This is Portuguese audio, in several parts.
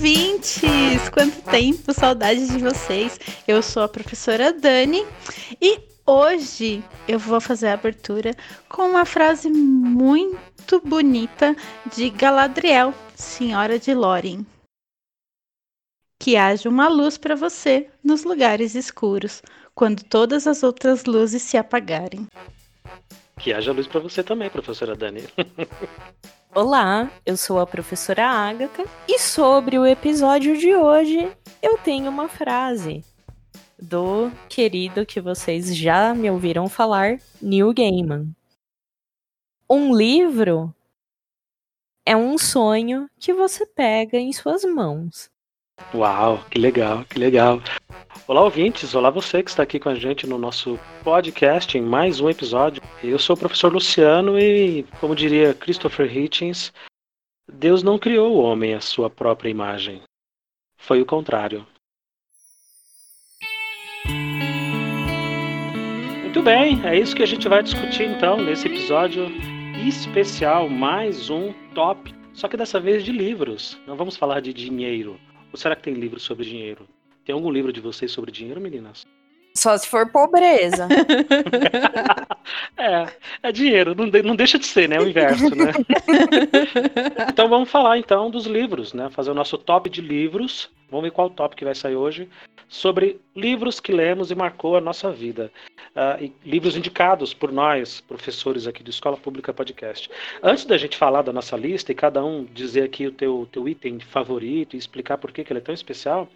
ouvintes! Quanto tempo, saudades de vocês. Eu sou a professora Dani e hoje eu vou fazer a abertura com uma frase muito bonita de Galadriel, Senhora de Lórien. Que haja uma luz para você nos lugares escuros, quando todas as outras luzes se apagarem. Que haja luz para você também, professora Dani. Olá, eu sou a professora Agatha e sobre o episódio de hoje eu tenho uma frase do querido que vocês já me ouviram falar, Neil Gaiman. Um livro é um sonho que você pega em suas mãos. Uau, que legal, que legal. Olá, ouvintes. Olá, você que está aqui com a gente no nosso podcast em mais um episódio. Eu sou o professor Luciano e, como diria Christopher Hitchens, Deus não criou o homem à sua própria imagem. Foi o contrário. Muito bem, é isso que a gente vai discutir então nesse episódio especial, mais um top, só que dessa vez de livros. Não vamos falar de dinheiro. Ou será que tem livros sobre dinheiro? Tem algum livro de vocês sobre dinheiro, meninas? Só se for pobreza. é, é dinheiro, não, de, não deixa de ser, né? O inverso, né? então vamos falar então dos livros, né? Fazer o nosso top de livros. Vamos ver qual top que vai sair hoje. Sobre livros que lemos e marcou a nossa vida. Uh, e livros indicados por nós, professores aqui do Escola Pública Podcast. Antes da gente falar da nossa lista e cada um dizer aqui o teu, teu item favorito e explicar por que, que ele é tão especial,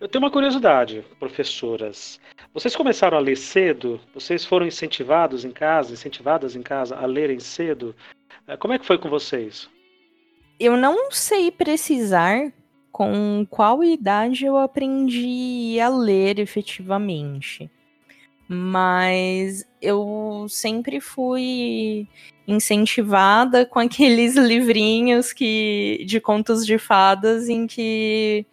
eu tenho uma curiosidade, professoras. Vocês começaram a ler cedo? Vocês foram incentivados em casa, incentivadas em casa a lerem cedo? Eh, como é que foi com vocês? Eu não sei precisar com qual idade eu aprendi a ler efetivamente. Mas eu sempre fui incentivada com aqueles livrinhos que de contos de fadas em que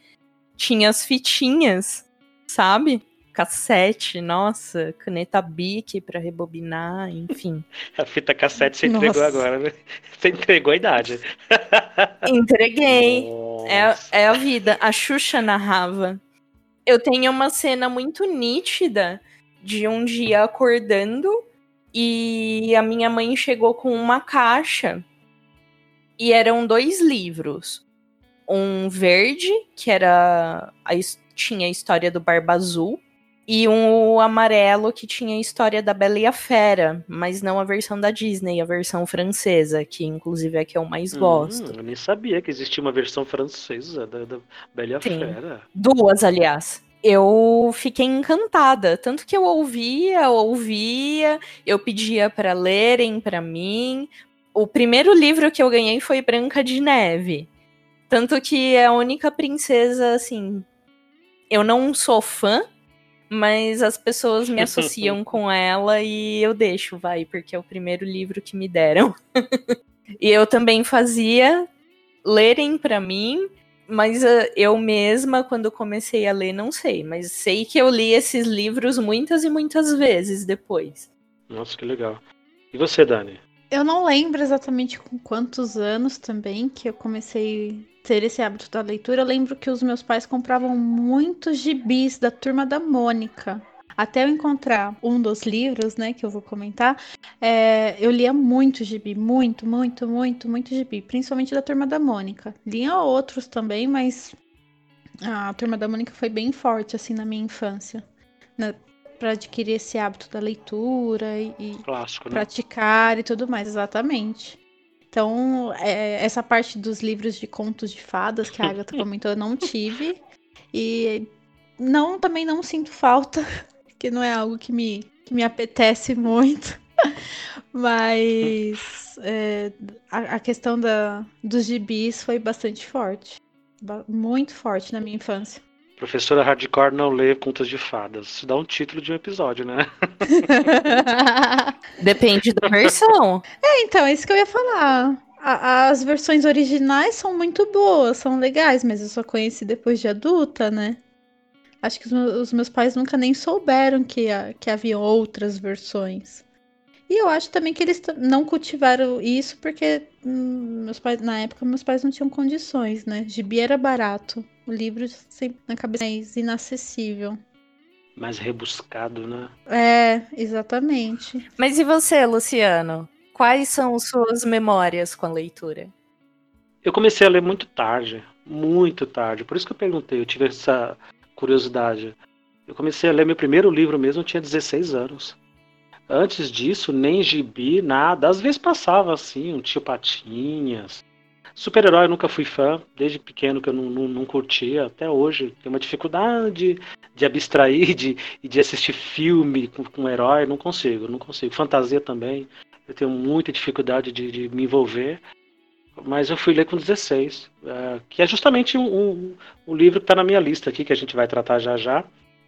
tinha as fitinhas, sabe? Cassete, nossa, caneta Bic para rebobinar, enfim. A fita cassete você nossa. entregou agora, né? Você entregou a idade. Entreguei. É, é a vida. A Xuxa narrava. Eu tenho uma cena muito nítida de um dia acordando e a minha mãe chegou com uma caixa e eram dois livros um verde, que era a, tinha a história do Barba Azul, e um amarelo que tinha a história da Bela e a Fera, mas não a versão da Disney, a versão francesa, que inclusive é a que eu mais hum, gosto. Eu nem sabia que existia uma versão francesa da, da Bela e a Sim. Fera. Duas, aliás. Eu fiquei encantada, tanto que eu ouvia, ouvia, eu pedia para lerem para mim. O primeiro livro que eu ganhei foi Branca de Neve. Tanto que é a única princesa, assim. Eu não sou fã, mas as pessoas me associam com ela e eu deixo, vai, porque é o primeiro livro que me deram. e eu também fazia lerem para mim, mas uh, eu mesma, quando comecei a ler, não sei, mas sei que eu li esses livros muitas e muitas vezes depois. Nossa, que legal. E você, Dani? Eu não lembro exatamente com quantos anos também que eu comecei ter esse hábito da leitura. Eu lembro que os meus pais compravam muitos gibis da turma da Mônica. Até eu encontrar um dos livros, né, que eu vou comentar, é, eu lia muito gibi, muito, muito, muito, muito gibi, principalmente da turma da Mônica. Lia outros também, mas a turma da Mônica foi bem forte, assim, na minha infância. Na, para adquirir esse hábito da leitura e, Clássico, né? praticar e tudo mais, exatamente. Então, é, essa parte dos livros de contos de fadas que a Agatha comentou, eu não tive. E não também não sinto falta, que não é algo que me, que me apetece muito. Mas é, a, a, questão da, dos gibis foi bastante forte. Muito forte na minha infância. Professora Hardcore não lê contas de fadas. Isso dá um título de um episódio, né? Depende da versão. É, então, é isso que eu ia falar. A, as versões originais são muito boas, são legais, mas eu só conheci depois de adulta, né? Acho que os, os meus pais nunca nem souberam que, que havia outras versões. E eu acho também que eles não cultivaram isso porque hum, meus pais, na época, meus pais não tinham condições, né? Gibi era barato. O livro sempre na cabeça mais inacessível. Mais rebuscado, né? É, exatamente. Mas e você, Luciano? Quais são suas memórias com a leitura? Eu comecei a ler muito tarde, muito tarde. Por isso que eu perguntei, eu tive essa curiosidade. Eu comecei a ler meu primeiro livro mesmo, eu tinha 16 anos. Antes disso, nem gibi, nada. Às vezes passava assim, um tio Patinhas. Super-herói nunca fui fã, desde pequeno que eu não, não, não curtia. Até hoje tenho uma dificuldade de abstrair de, de assistir filme com, com herói. Não consigo, não consigo. Fantasia também. Eu tenho muita dificuldade de, de me envolver. Mas eu fui ler com 16, é, que é justamente um, um, um livro que está na minha lista aqui, que a gente vai tratar já já.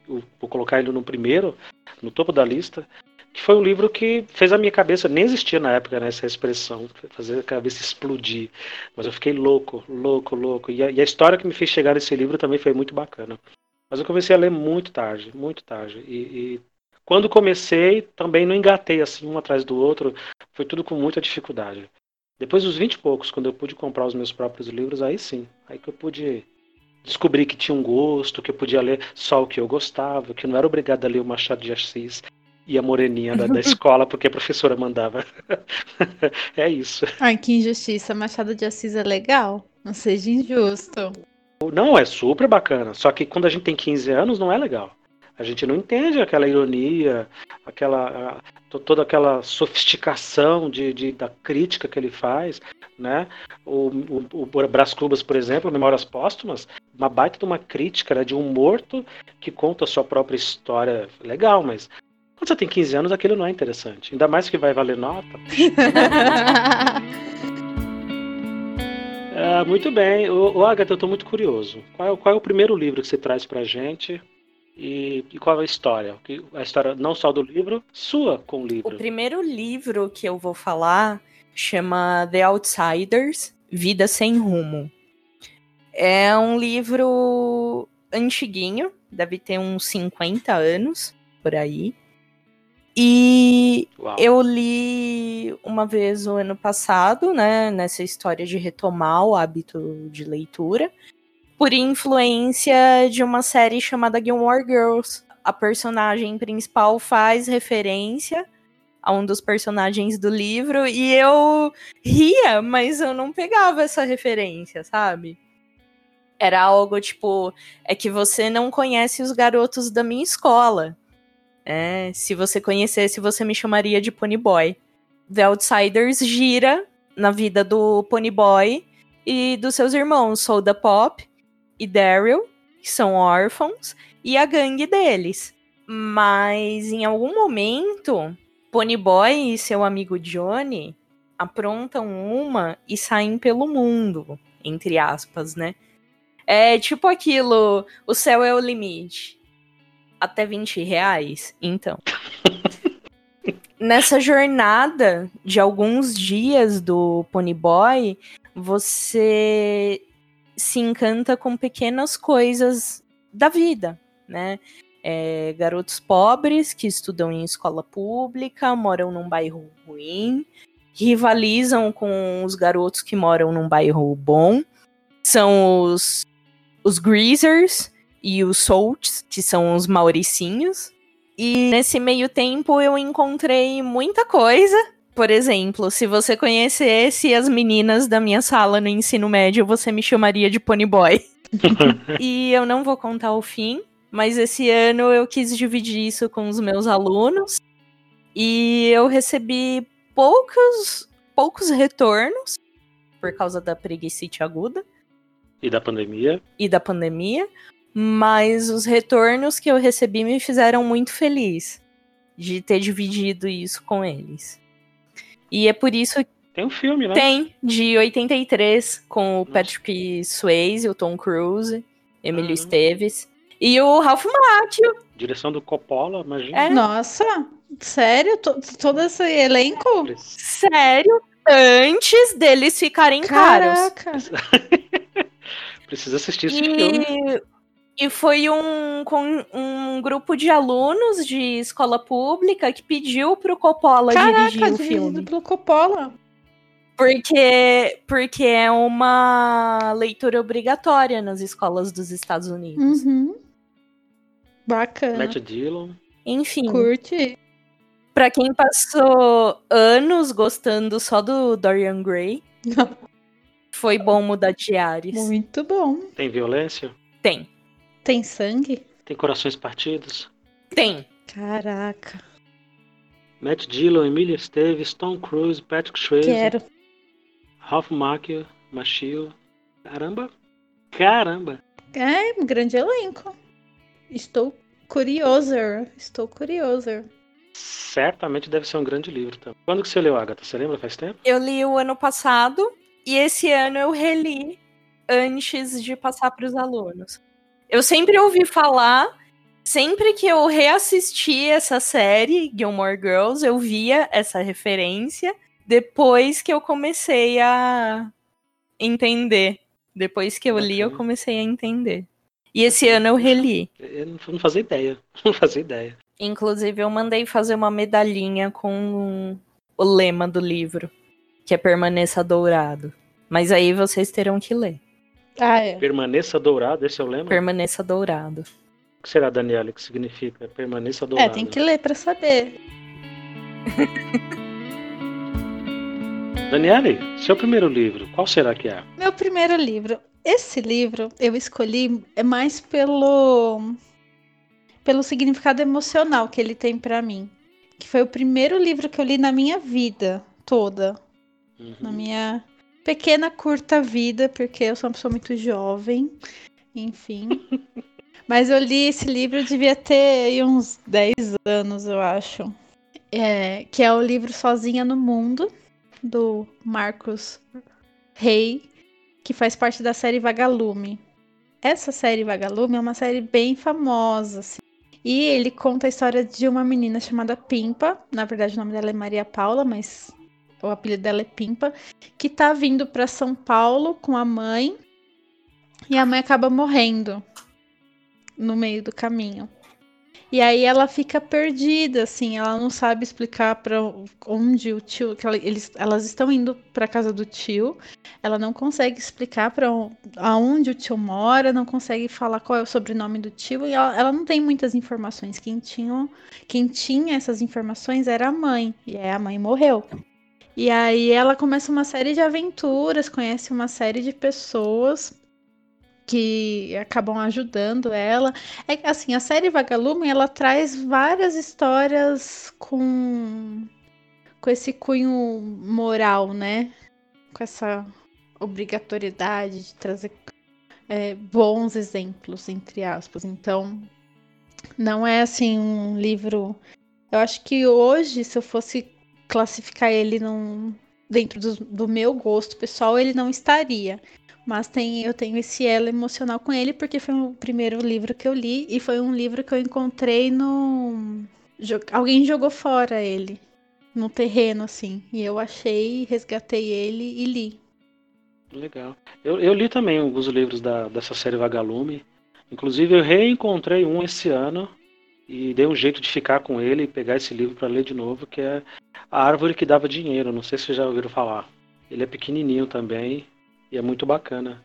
Eu vou colocar ele no primeiro, no topo da lista, que foi um livro que fez a minha cabeça, nem existia na época né, essa expressão, fazer a cabeça explodir. Mas eu fiquei louco, louco, louco. E a, e a, história que me fez chegar nesse livro também foi muito bacana. Mas eu comecei a ler muito tarde, muito tarde. E, e quando comecei, também não engatei assim um atrás do outro, foi tudo com muita dificuldade. Depois dos 20 e poucos, quando eu pude comprar os meus próprios livros, aí sim, aí que eu pude descobrir que tinha um gosto, que eu podia ler só o que eu gostava, que eu não era obrigado a ler o Machado de Assis, e a moreninha da, da escola porque a professora mandava. é isso. Ai, que injustiça. Machado de Assis é legal. Não seja injusto. Não, é super bacana. Só que quando a gente tem 15 anos, não é legal. A gente não entende aquela ironia, aquela toda aquela sofisticação de, de, da crítica que ele faz, né? O, o, o Brás Cubas, por exemplo, Memórias Póstumas, uma baita de uma crítica né, de um morto que conta a sua própria história. Legal, mas quando você tem 15 anos, aquilo não é interessante. Ainda mais que vai valer nota. é, muito bem. O, o Agatha, eu estou muito curioso. Qual é, qual é, o primeiro livro que você traz pra gente? E, e, qual é a história? A história não só do livro, sua com o livro. O primeiro livro que eu vou falar chama The Outsiders Vida Sem Rumo. É um livro antiguinho, deve ter uns 50 anos por aí. E Uau. eu li uma vez o ano passado, né, nessa história de retomar o hábito de leitura, por influência de uma série chamada Gilmore Girls. A personagem principal faz referência a um dos personagens do livro e eu ria, mas eu não pegava essa referência, sabe? Era algo tipo, é que você não conhece os garotos da minha escola. É, se você conhecesse, você me chamaria de Ponyboy. The Outsiders gira na vida do Ponyboy e dos seus irmãos, Soda Pop e Daryl, que são órfãos, e a gangue deles. Mas em algum momento, Ponyboy e seu amigo Johnny aprontam uma e saem pelo mundo, entre aspas, né? É tipo aquilo, o céu é o limite até 20 reais. Então. Nessa jornada de alguns dias do Ponyboy, você se encanta com pequenas coisas da vida, né? É, garotos pobres que estudam em escola pública, moram num bairro ruim, rivalizam com os garotos que moram num bairro bom. São os, os greasers, e os Souls, que são os Mauricinhos. E nesse meio tempo eu encontrei muita coisa. Por exemplo, se você conhecesse as meninas da minha sala no ensino médio, você me chamaria de Ponyboy. e eu não vou contar o fim, mas esse ano eu quis dividir isso com os meus alunos. E eu recebi poucos, poucos retornos por causa da preguiça aguda. E da pandemia. E da pandemia. Mas os retornos que eu recebi me fizeram muito feliz de ter dividido isso com eles. E é por isso tem um filme, né? Tem, de 83, com o Nossa. Patrick Swayze, o Tom Cruise, Emílio uhum. Esteves. E o Ralph Macchio. Direção do Coppola, imagina. É. Nossa, sério? todo esse elenco? Sério? Antes deles ficarem Caraca. caros. Precisa assistir esse e... filme. E foi um, com um grupo de alunos de escola pública que pediu pro Coppola Caraca, dirigir o dirigido filme. pelo Coppola. Porque, porque é uma leitura obrigatória nas escolas dos Estados Unidos. Uhum. Bacana. Matt Dillon. Enfim, Curte. pra quem passou anos gostando só do Dorian Gray, foi bom mudar de ares. Muito bom. Tem violência? Tem, Tem sangue? Tem corações partidos? tem. Caraca. Matt Dillon, Emilia Esteves, Tom Cruise, Patrick Swayze, Quero. Ralph Macchio, Machio. Caramba! Caramba! É, um grande elenco. Estou curiosa. Estou curiosa. Certamente deve ser um grande livro. Tá? Quando que você leu, Agatha? Você lembra? Faz tempo? Eu li o ano passado e esse ano eu reli antes de passar para os alunos. Eu sempre ouvi falar, sempre que eu reassisti essa série, Gilmore Girls, eu via essa referência depois que eu comecei a entender. Depois que eu li, eu comecei a entender. E esse ano eu reli. Eu não fazia ideia. Não fazia ideia. Inclusive, eu mandei fazer uma medalhinha com o lema do livro, que é Permaneça Dourado. Mas aí vocês terão que ler. Ah, é. Permaneça dourado, esse eu lembro. Permaneça Dourado. O que será, Daniela, que significa? Permaneça É, dourado. tem que ler pra saber. Daniele, seu primeiro livro, qual será que é? Meu primeiro livro. Esse livro eu escolhi é mais pelo pelo significado emocional que ele tem pra mim, que foi o primeiro livro que eu li na minha vida toda, Uhum. na minha pequena curta vida, porque eu sou uma pessoa muito jovem, enfim. Mas eu li esse livro, eu devia ter uns 10 anos, eu acho. É, que é o livro Sozinha no Mundo, do Marcos Rey, que faz parte da série Vagalume. Essa série Vagalume é uma série bem famosa, assim. E ele conta a história de uma menina chamada Pimpa. Na verdade, o nome dela é Maria Paula, mas o apelido dela é Pimpa. Que tá vindo para São Paulo com a mãe. E a mãe acaba morrendo no meio do caminho. E aí ela fica perdida, assim, ela não sabe explicar para onde o tio, que ela- eles, elas estão indo para casa do tio. Ela não consegue explicar para aonde o tio mora, não consegue falar qual é o sobrenome do tio e ela, ela não tem muitas informações. Quem tinha, quem tinha essas informações era a mãe, e aí a mãe morreu. E aí ela começa uma série de aventuras, conhece uma série de pessoas que acabam ajudando ela. É assim, a série Vagalume, ela traz várias histórias com com esse cunho moral, né? Com essa obrigatoriedade de trazer é, bons exemplos, entre aspas. Então, não é assim um livro. Eu acho que hoje, se eu fosse classificar ele num, dentro do, do meu gosto pessoal, ele não estaria. Mas tem, eu tenho esse elo emocional com ele porque foi o primeiro livro que eu li e foi um livro que eu encontrei no. Alguém jogou fora ele no terreno, assim. E eu achei, resgatei ele e li. Legal. Eu, eu li também alguns livros da, dessa série Vagalume. Inclusive, eu reencontrei um esse ano e dei um jeito de ficar com ele e pegar esse livro para ler de novo, que é A Árvore que Dava Dinheiro. Não sei se vocês já ouviram falar. Ele é pequenininho também e é muito bacana.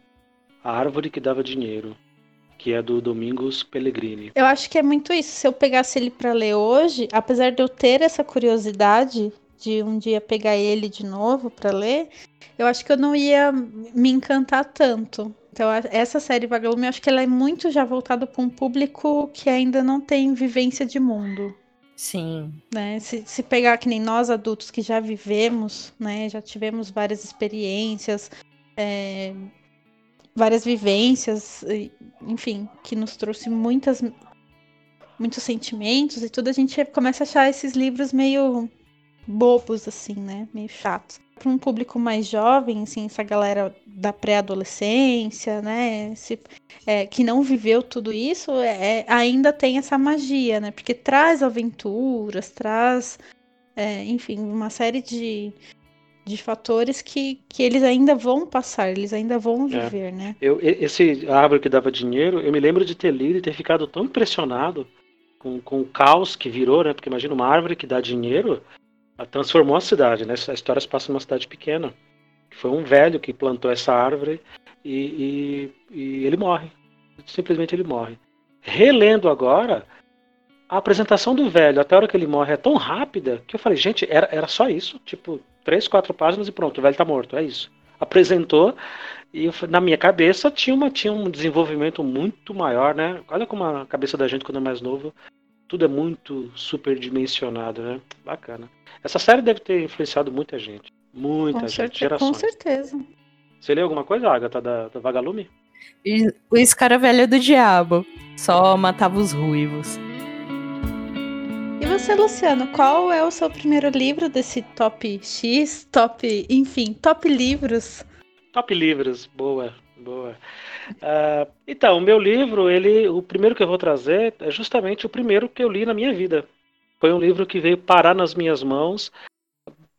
A Árvore que Dava Dinheiro, que é do Domingos Pellegrini. Eu acho que é muito isso. Se eu pegasse ele pra ler hoje, apesar de eu ter essa curiosidade de um dia pegar ele de novo pra ler, eu acho que eu não ia me encantar tanto. Então, essa série Vagalume, eu acho que ela é muito já voltada para um público que ainda não tem vivência de mundo. Sim. né? Se, se pegar que nem nós adultos que já vivemos, né? Já tivemos várias experiências, é, várias vivências, enfim, que nos trouxe muitas, muitos sentimentos e tudo, a gente começa a achar esses livros meio bobos, assim, né? Meio chatos. Para um público mais jovem, assim, essa galera da pré-adolescência, né? Esse, é, que não viveu tudo isso, é, ainda tem essa magia, né? Porque traz aventuras, traz, é, enfim, uma série de de fatores que, que eles ainda vão passar, eles ainda vão é. viver, é. né? Eu, esse árvore que dava dinheiro, eu me lembro de ter lido e ter ficado tão impressionado com, com o caos que virou, né? Porque imagina uma árvore que dá dinheiro, transformou a cidade, né? A história se passa numa cidade pequena. Foi um velho que plantou essa árvore e, e, e ele morre. Simplesmente ele morre. Relendo agora, a apresentação do velho até a hora que ele morre é tão rápida que eu falei, gente, era, era só isso? Tipo, três, quatro páginas e pronto, o velho tá morto, é isso. Apresentou e eu, na minha cabeça tinha, uma, tinha um desenvolvimento muito maior, né? Olha como a cabeça da gente quando é mais novo, tudo é muito superdimensionado, né? Bacana. Essa série deve ter influenciado muita gente. Muita com gente, certeza, gerações. Com certeza. Você leu alguma coisa, Agatha, da, da Vagalume? O escaravelho do diabo. Só matava os ruivos. E você, Luciano, qual é o seu primeiro livro desse top X, top, enfim, top livros? Top livros, boa, boa. Uh, então, o meu livro, ele, o primeiro que eu vou trazer é justamente o primeiro que eu li na minha vida. Foi um livro que veio parar nas minhas mãos,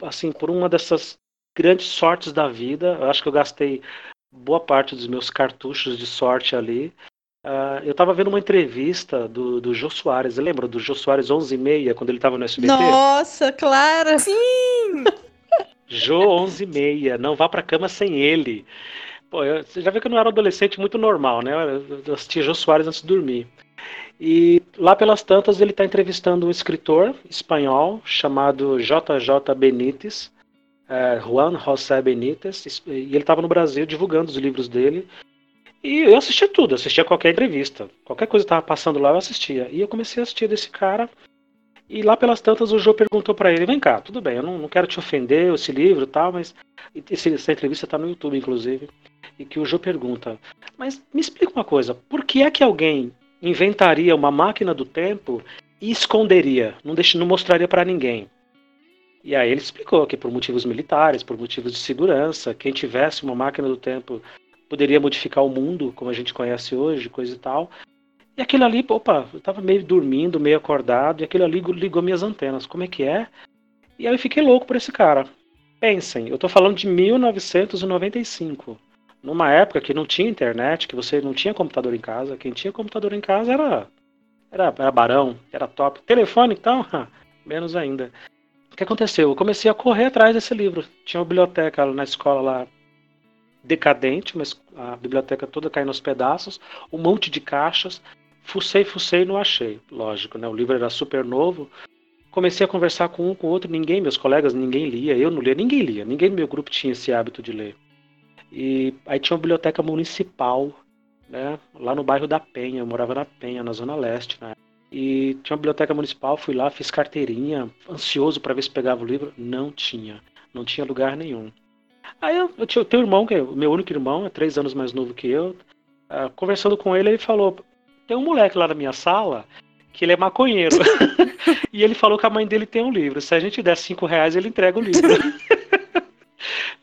assim, por uma dessas grandes sortes da vida. Eu acho que eu gastei boa parte dos meus cartuchos de sorte ali. Uh, eu estava vendo uma entrevista do, do Jô Soares. Lembra do Jô Soares 11 e meia, quando ele estava no SBT? Nossa, claro! Sim! Jô 11 e meia, não vá pra cama sem ele. Pô, eu, você já vê que eu não era um adolescente muito normal, né? Eu assistia Jô Soares antes de dormir. E lá pelas tantas ele está entrevistando um escritor espanhol chamado JJ Benítez, é, Juan José Benítez, e ele estava no Brasil divulgando os livros dele. E eu assistia tudo, assistia qualquer entrevista. Qualquer coisa que estava passando lá, eu assistia. E eu comecei a assistir desse cara. E lá pelas tantas o Joe perguntou para ele: Vem cá, tudo bem, eu não, não quero te ofender, esse livro e tal, mas. Esse, essa entrevista está no YouTube, inclusive. E que o Joe pergunta: Mas me explica uma coisa, por que é que alguém inventaria uma máquina do tempo e esconderia, não, deixa, não mostraria para ninguém? E aí ele explicou que por motivos militares, por motivos de segurança, quem tivesse uma máquina do tempo poderia modificar o mundo como a gente conhece hoje, coisa e tal. E aquilo ali, opa, eu tava meio dormindo, meio acordado, e aquilo ali ligou minhas antenas. Como é que é? E aí eu fiquei louco por esse cara. Pensem, eu tô falando de 1995. Numa época que não tinha internet, que você não tinha computador em casa. Quem tinha computador em casa era era, era barão, era top. Telefone, então, menos ainda. O que aconteceu? Eu comecei a correr atrás desse livro. Tinha uma biblioteca na escola lá decadente, mas a biblioteca toda caindo aos pedaços, um monte de caixas. Fucei, fucei e não achei. Lógico, né? O livro era super novo. Comecei a conversar com um, com outro, ninguém, meus colegas, ninguém lia, eu não lia, ninguém lia, ninguém no meu grupo tinha esse hábito de ler. E aí tinha uma biblioteca municipal, né? Lá no bairro da Penha, eu morava na Penha, na Zona Leste, né? E tinha uma biblioteca municipal, fui lá, fiz carteirinha, ansioso para ver se pegava o livro. Não tinha, não tinha lugar nenhum. Aí eu, eu, eu tenho um irmão, que é meu único irmão, é três anos mais novo que eu. Uh, conversando com ele, ele falou: tem um moleque lá na minha sala que ele é maconheiro. e ele falou que a mãe dele tem um livro. Se a gente der cinco reais, ele entrega o livro.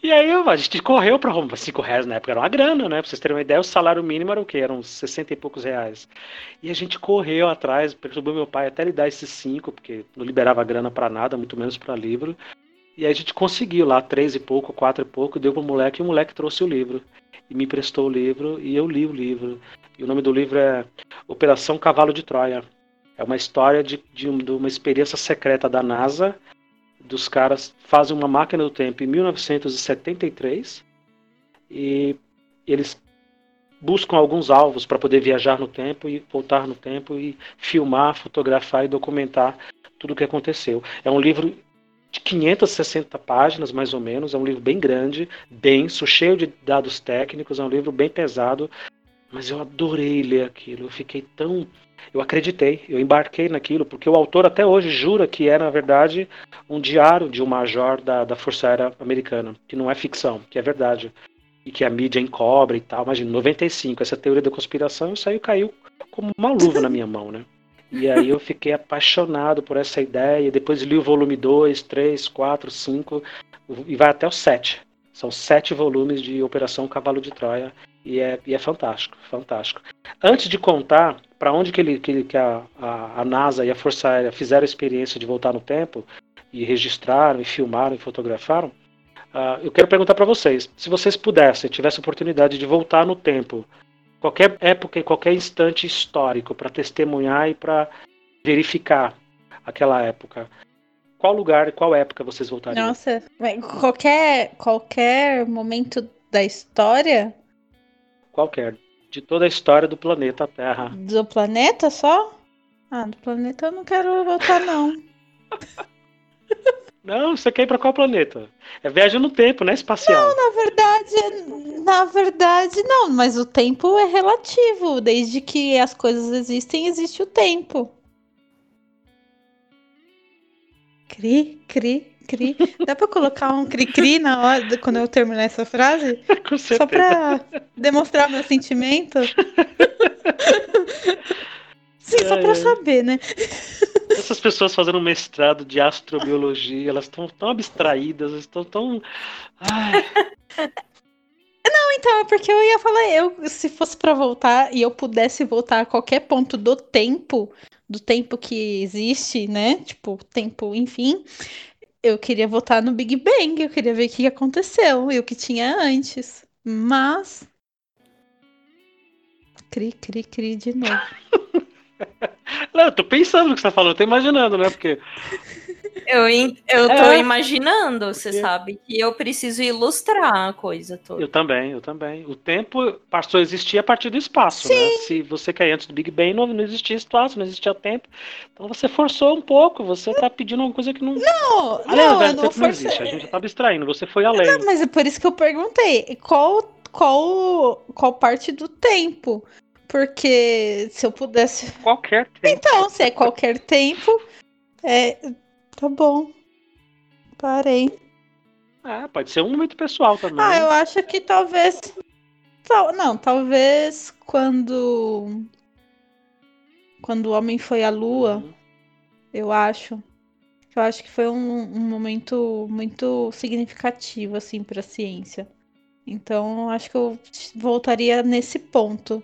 e aí a gente correu para Roma. Cinco reais na época era uma grana, né? Pra vocês terem uma ideia, o salário mínimo era o quê? Eram 60 e poucos reais. E a gente correu atrás, perturbou meu pai até ele dar esses cinco, porque não liberava grana para nada, muito menos para livro. E aí a gente conseguiu lá, três e pouco, quatro e pouco, deu pro moleque e o moleque trouxe o livro. E me emprestou o livro e eu li o livro. E o nome do livro é Operação Cavalo de Troia. É uma história de, de, de uma experiência secreta da NASA. Dos caras fazem uma máquina do tempo em 1973 e eles buscam alguns alvos para poder viajar no tempo e voltar no tempo e filmar, fotografar e documentar tudo o que aconteceu. É um livro de 560 páginas, mais ou menos. É um livro bem grande, denso, cheio de dados técnicos. É um livro bem pesado, mas eu adorei ler aquilo. Eu fiquei tão. Eu acreditei, eu embarquei naquilo, porque o autor até hoje jura que é, na verdade, um diário de um major da, da Força Aérea Americana, que não é ficção, que é verdade. E que a mídia encobre e tal. Imagina, 95, essa teoria da conspiração, aí caiu como uma luva na minha mão, né? E aí eu fiquei apaixonado por essa ideia. Depois li o volume 2, 3, 4, 5 e vai até o 7. São sete volumes de Operação Cavalo de Troia e é, e é fantástico, fantástico. Antes de contar para onde que, ele, que, que a, a, a, NASA e a Força Aérea fizeram a experiência de voltar no tempo e registraram, e filmaram, e fotografaram, Uh, eu quero perguntar para vocês, se vocês pudessem, tivessem oportunidade de voltar no tempo, qualquer época e qualquer instante histórico para testemunhar e para verificar aquela época, qual lugar e qual época vocês voltariam? Nossa, qualquer qualquer momento da história? Qualquer, de toda a história do planeta Terra. Do planeta só? Ah, do planeta eu não quero voltar não. Não, você quer ir para qual planeta? É viagem no tempo, não é espacial. Não, na verdade, na verdade não, mas o tempo é relativo. Desde que as coisas existem, existe o tempo. Cri, cri, cri. Dá para colocar um cri-cri na hora quando eu terminar essa frase? Com certeza. Só para demonstrar meu sentimento? Sim, só para saber, né? Essas pessoas fazendo mestrado de astrobiologia, elas estão tão abstraídas, estão tão. Ai. Não, então, é porque eu ia falar, eu, se fosse para voltar e eu pudesse voltar a qualquer ponto do tempo, do tempo que existe, né? Tipo, tempo, enfim, eu queria voltar no Big Bang, eu queria ver o que aconteceu e o que tinha antes. Mas. Cri, cri, cri de novo. Não, eu tô pensando no que você tá falando, tô imaginando, né? Porque. Eu, eu tô é, imaginando, você sabe, que eu preciso ilustrar a coisa toda. Eu também, eu também. O tempo passou a existir a partir do espaço, né? Sim. né? Se você cair antes do Big Bang, não, não existia espaço, não existia tempo. Então você forçou um pouco, você tá pedindo uma coisa que não. Não, Aliás, não, velho, não, não existe. A gente já tá abstraindo, você foi além. Não, mas é por isso que eu perguntei. Qual, qual, qual parte do tempo? Porque se eu pudesse. Qualquer tempo. Então, se é qualquer tempo, é. Tá bom. Parei. Ah, pode ser um momento pessoal também. Ah, eu acho que talvez. Não, talvez quando. Quando o homem foi à lua, uhum. eu acho. Eu acho que foi um, um momento muito significativo, assim, para a ciência. Então, acho que eu voltaria nesse ponto.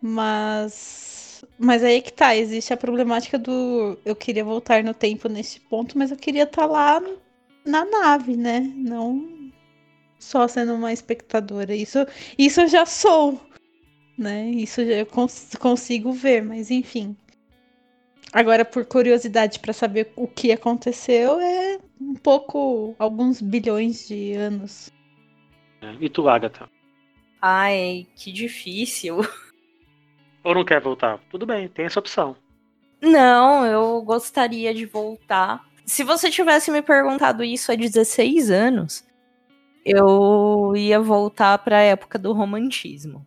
Mas. Mas aí que tá, existe a problemática do. Eu queria voltar no tempo nesse ponto, mas eu queria estar tá lá na nave, né? Não só sendo uma espectadora. Isso, isso eu já sou, né? Isso eu cons consigo ver, mas enfim. Agora, por curiosidade para saber o que aconteceu, é um pouco, alguns bilhões de anos. É, e tu, Agatha? Ai, que difícil. Ou não quer voltar? Tudo bem, tem essa opção. Não, eu gostaria de voltar. Se você tivesse me perguntado isso há 16 anos, eu ia voltar para a época do romantismo.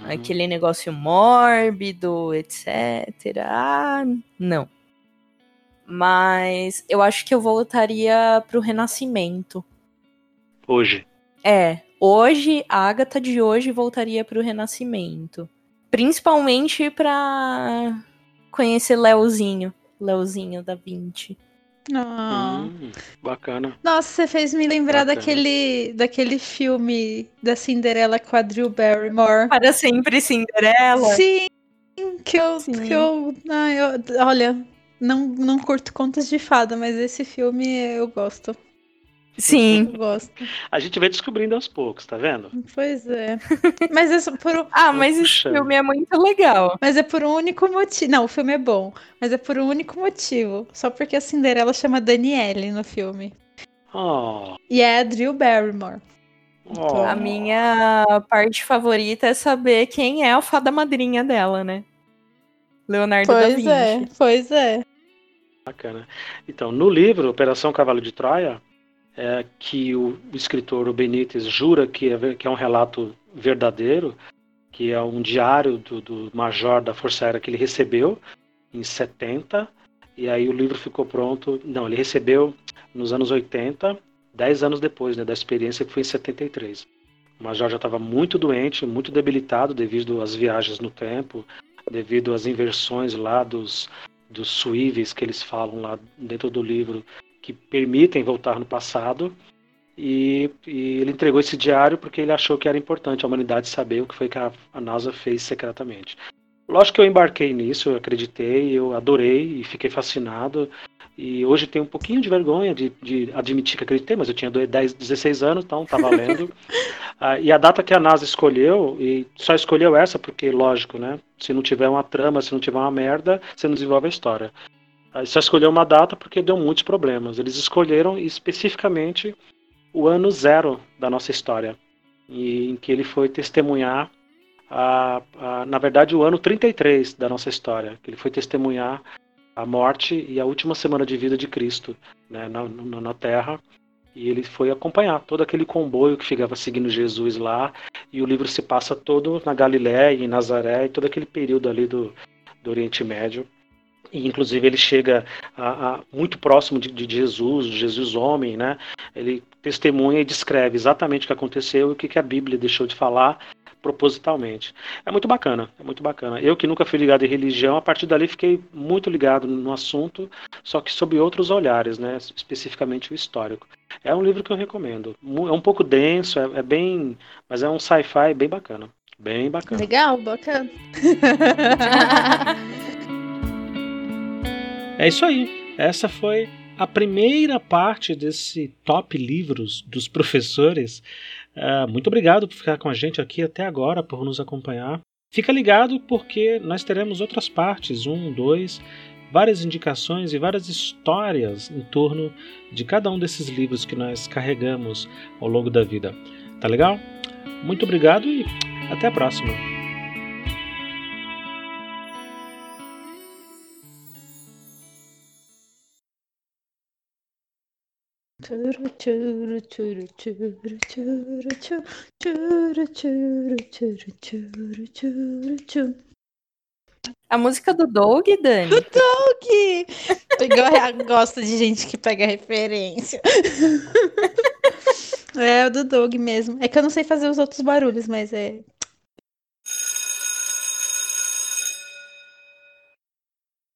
Uhum. Aquele negócio mórbido, etc. Ah, não. Mas eu acho que eu voltaria pro Renascimento. Hoje. É, hoje, a Agatha de hoje voltaria pro Renascimento. Principalmente pra conhecer Leozinho. Leozinho da 20. Ah. Hum, bacana. Nossa, você fez me lembrar daquele, daquele filme da Cinderela com a Drew Barrymore. Para sempre Cinderela? Sim, que eu. Sim. Que eu, ah, eu olha, não, não curto contas de fada, mas esse filme eu gosto. Sim. Eu gosto. A gente vai descobrindo aos poucos, tá vendo? Pois é. Mas é por Ah, mas esse filme é muito legal. Mas é por um único motivo. Não, o filme é bom. Mas é por um único motivo. Só porque a Cinderela chama Danielle no filme. Oh. E é a Drew Barrymore. Oh. A minha parte favorita é saber quem é a fada madrinha dela, né? Leonardo pois da Vinci. Pois é, pois é. Bacana. Então, no livro Operação Cavalo de Troia, é, que o, escritor Benítez jura que é, que é um relato verdadeiro, que é um diário do, do major da Força Aérea que ele recebeu em 70, e aí o livro ficou pronto. Não, ele recebeu nos anos 80, 10 anos depois né, da experiência, que foi em 73. O major já estava muito doente, muito debilitado devido às viagens no tempo, devido às inversões lá dos, dos suíveis que eles falam lá dentro do livro, que permitem voltar no passado. E, e, ele entregou esse diário porque ele achou que era importante a humanidade saber o que foi que a, a NASA fez secretamente. lógico que eu embarquei nisso, eu acreditei, eu adorei e fiquei fascinado. E hoje tenho um pouquinho de vergonha de, de admitir que acreditei, mas eu tinha 10, 16 anos, então tá valendo. ah, e a data que a NASA escolheu, e só escolheu essa porque, lógico, né? Se não tiver uma trama, se não tiver uma merda, você não desenvolve a história. Só escolheu uma data porque deu muitos problemas. Eles escolheram especificamente o ano zero da nossa história, em que ele foi testemunhar, a, a, na verdade, o ano 33 da nossa história, que ele foi testemunhar a morte e a última semana de vida de Cristo né, na, na, na Terra. E ele foi acompanhar todo aquele comboio que ficava seguindo Jesus lá. E o livro se passa todo na Galiléia, em Nazaré, e todo aquele período ali do, do Oriente Médio. Inclusive ele chega a, a, muito próximo de, de, Jesus, Jesus homem, né? Ele testemunha e descreve exatamente o que aconteceu e o que, que a Bíblia deixou de falar propositalmente. É muito bacana, é muito bacana. Eu que nunca fui ligado em religião, a partir dali fiquei muito ligado no assunto, só que sob outros olhares, né? Especificamente o histórico. É um livro que eu recomendo. É um pouco denso, é, é bem, mas é um sci-fi bem bacana, bem bacana. Legal, bacana. é isso aí. Essa foi a primeira parte desse top livros dos professores. Uh, muito obrigado por ficar com a gente aqui até agora, por nos acompanhar. Fica ligado porque nós teremos outras partes, um, dois, várias indicações e várias histórias em torno de cada um desses livros que nós carregamos ao longo da vida. Tá legal? Muito obrigado e até a próxima! A música do Doug, Dani? Do Doug! Pegou, gosta de gente que pega referência. É, o do Doug mesmo. É que eu não sei fazer os outros barulhos, mas é